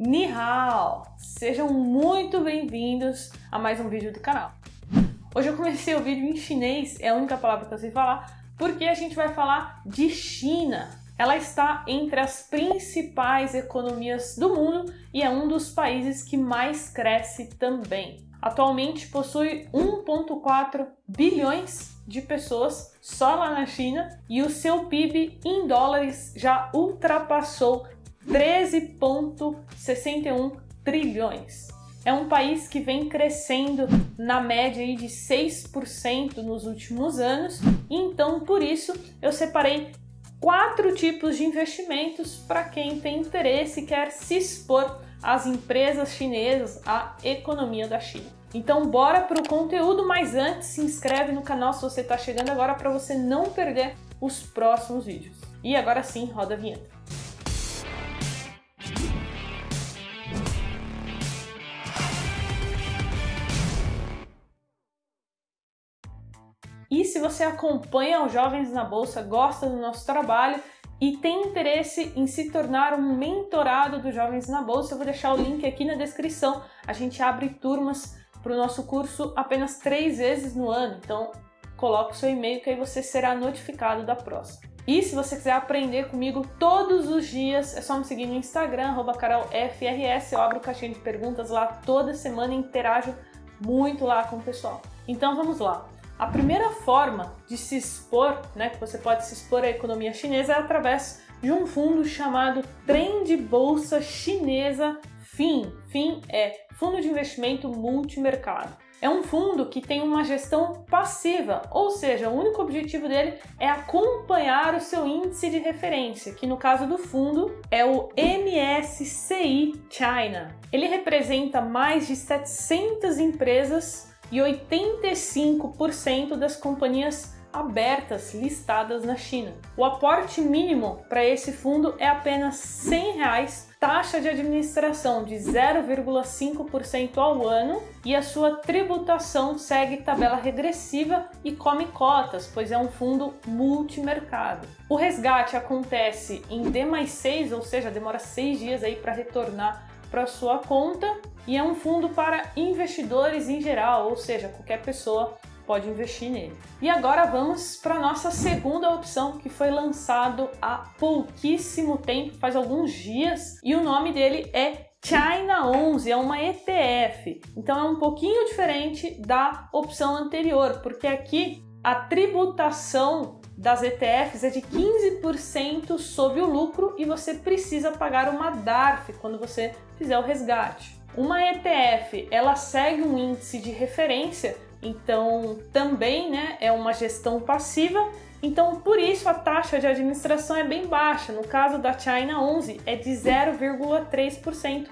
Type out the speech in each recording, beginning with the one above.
Ni hao! Sejam muito bem-vindos a mais um vídeo do canal. Hoje eu comecei o vídeo em chinês, é a única palavra que eu sei falar, porque a gente vai falar de China. Ela está entre as principais economias do mundo e é um dos países que mais cresce também. Atualmente possui 1,4 bilhões de pessoas só lá na China e o seu PIB em dólares já ultrapassou 13,61 trilhões. É um país que vem crescendo na média de 6% nos últimos anos, então por isso eu separei quatro tipos de investimentos para quem tem interesse e quer se expor às empresas chinesas, à economia da China. Então bora para o conteúdo, mas antes se inscreve no canal se você está chegando agora para você não perder os próximos vídeos. E agora sim, roda a vinheta. Se você acompanha os Jovens na Bolsa, gosta do nosso trabalho e tem interesse em se tornar um mentorado dos Jovens na Bolsa, eu vou deixar o link aqui na descrição. A gente abre turmas para o nosso curso apenas três vezes no ano, então coloque o seu e-mail que aí você será notificado da próxima. E se você quiser aprender comigo todos os dias, é só me seguir no Instagram, carolfrs, eu abro caixinha de perguntas lá toda semana e interajo muito lá com o pessoal. Então vamos lá. A primeira forma de se expor, né, que você pode se expor à economia chinesa é através de um fundo chamado Trend Bolsa Chinesa FIM. FIM é Fundo de Investimento Multimercado. É um fundo que tem uma gestão passiva, ou seja, o único objetivo dele é acompanhar o seu índice de referência, que no caso do fundo é o MSCI China. Ele representa mais de 700 empresas e 85% das companhias abertas listadas na China. O aporte mínimo para esse fundo é apenas 100 reais, taxa de administração de 0,5% ao ano e a sua tributação segue tabela regressiva e come cotas, pois é um fundo multimercado. O resgate acontece em D mais 6, ou seja, demora 6 dias aí para retornar para sua conta e é um fundo para investidores em geral, ou seja, qualquer pessoa pode investir nele. E agora vamos para nossa segunda opção que foi lançado há pouquíssimo tempo, faz alguns dias, e o nome dele é China 11, é uma ETF. Então é um pouquinho diferente da opção anterior, porque aqui a tributação das ETFs é de 15% sobre o lucro e você precisa pagar uma DARF quando você fizer o resgate. Uma ETF, ela segue um índice de referência, então também, né, é uma gestão passiva. Então, por isso a taxa de administração é bem baixa. No caso da China 11 é de 0,3%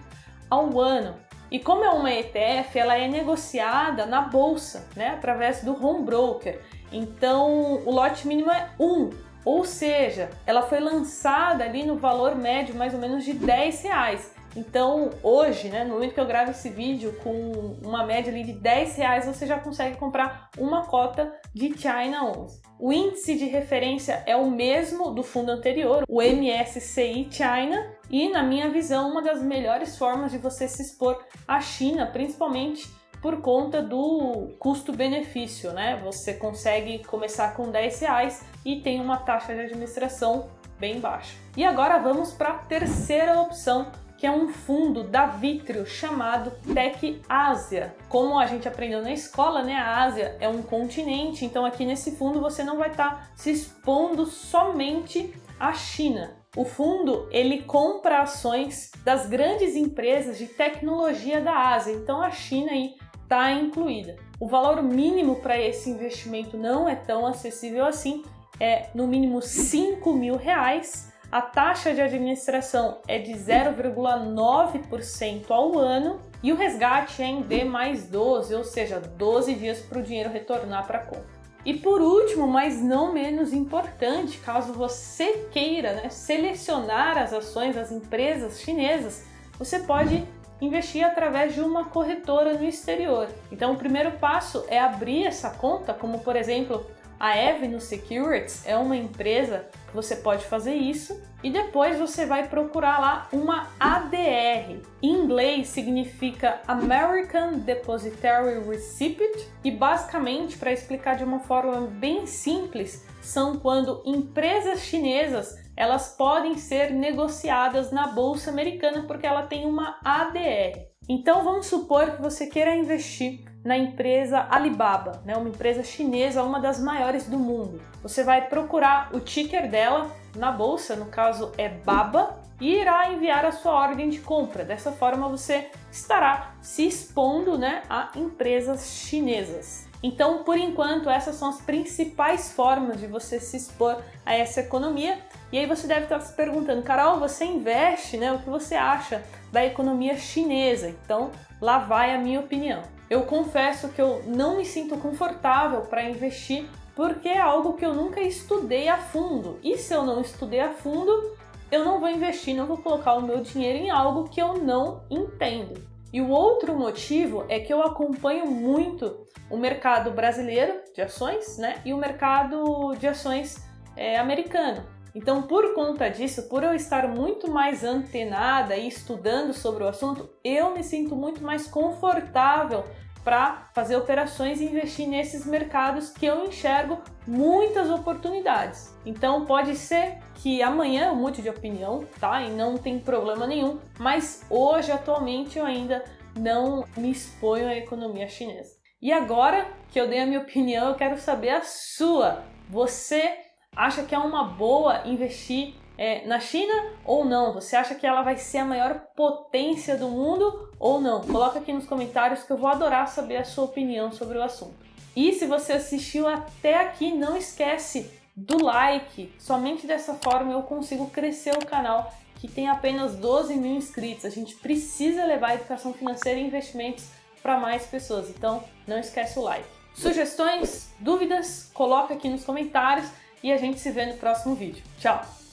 ao ano. E como é uma ETF, ela é negociada na bolsa, né, através do home broker. Então, o lote mínimo é 1, ou seja, ela foi lançada ali no valor médio mais ou menos de 10 reais. Então, hoje, né, no momento que eu gravo esse vídeo, com uma média ali de 10 reais, você já consegue comprar uma cota de China 11. O índice de referência é o mesmo do fundo anterior, o MSCI China, e na minha visão, uma das melhores formas de você se expor à China, principalmente por conta do custo-benefício, né? Você consegue começar com 10 reais e tem uma taxa de administração bem baixa. E agora vamos para a terceira opção que é um fundo da Vitrio chamado Tech Ásia. Como a gente aprendeu na escola, né, a Ásia é um continente, então aqui nesse fundo você não vai estar tá se expondo somente à China. O fundo ele compra ações das grandes empresas de tecnologia da Ásia, então a China aí está incluída. O valor mínimo para esse investimento não é tão acessível assim, é no mínimo 5 mil reais a taxa de administração é de 0,9% ao ano e o resgate é em D mais 12, ou seja, 12 dias para o dinheiro retornar para a conta. E por último, mas não menos importante, caso você queira né, selecionar as ações das empresas chinesas, você pode investir através de uma corretora no exterior. Então, o primeiro passo é abrir essa conta, como por exemplo A Avenue Securities é uma empresa que você pode fazer isso e depois você vai procurar lá uma ADR. Em inglês significa American Depositary Receipt e basicamente, para explicar de uma forma bem simples, são quando empresas chinesas elas podem ser negociadas na bolsa americana porque ela tem uma ADR. Então vamos supor que você queira investir na empresa Alibaba, né, uma empresa chinesa, uma das maiores do mundo. Você vai procurar o ticker dela na bolsa, no caso é BABA, e irá enviar a sua ordem de compra. Dessa forma você estará se expondo né, a empresas chinesas. Então, por enquanto, essas são as principais formas de você se expor a essa economia. E aí você deve estar se perguntando, Carol, você investe, né? O que você acha da economia chinesa? Então, lá vai a minha opinião. Eu confesso que eu não me sinto confortável para investir porque é algo que eu nunca estudei a fundo. E se eu não estudei a fundo, eu não vou investir, não vou colocar o meu dinheiro em algo que eu não entendo. E o outro motivo é que eu acompanho muito o mercado brasileiro de ações né, e o mercado de ações é, americano. Então, por conta disso, por eu estar muito mais antenada e estudando sobre o assunto, eu me sinto muito mais confortável para fazer operações e investir nesses mercados que eu enxergo muitas oportunidades. Então pode ser que amanhã eu mude de opinião, tá? E não tem problema nenhum, mas hoje atualmente eu ainda não me exponho à economia chinesa. E agora que eu dei a minha opinião, eu quero saber a sua. Você acha que é uma boa investir é, na China ou não? Você acha que ela vai ser a maior potência do mundo ou não? Coloca aqui nos comentários que eu vou adorar saber a sua opinião sobre o assunto. E se você assistiu até aqui, não esquece do like. Somente dessa forma eu consigo crescer o canal que tem apenas 12 mil inscritos. A gente precisa levar a educação financeira e investimentos para mais pessoas. Então, não esquece o like. Sugestões, dúvidas, coloca aqui nos comentários e a gente se vê no próximo vídeo. Tchau!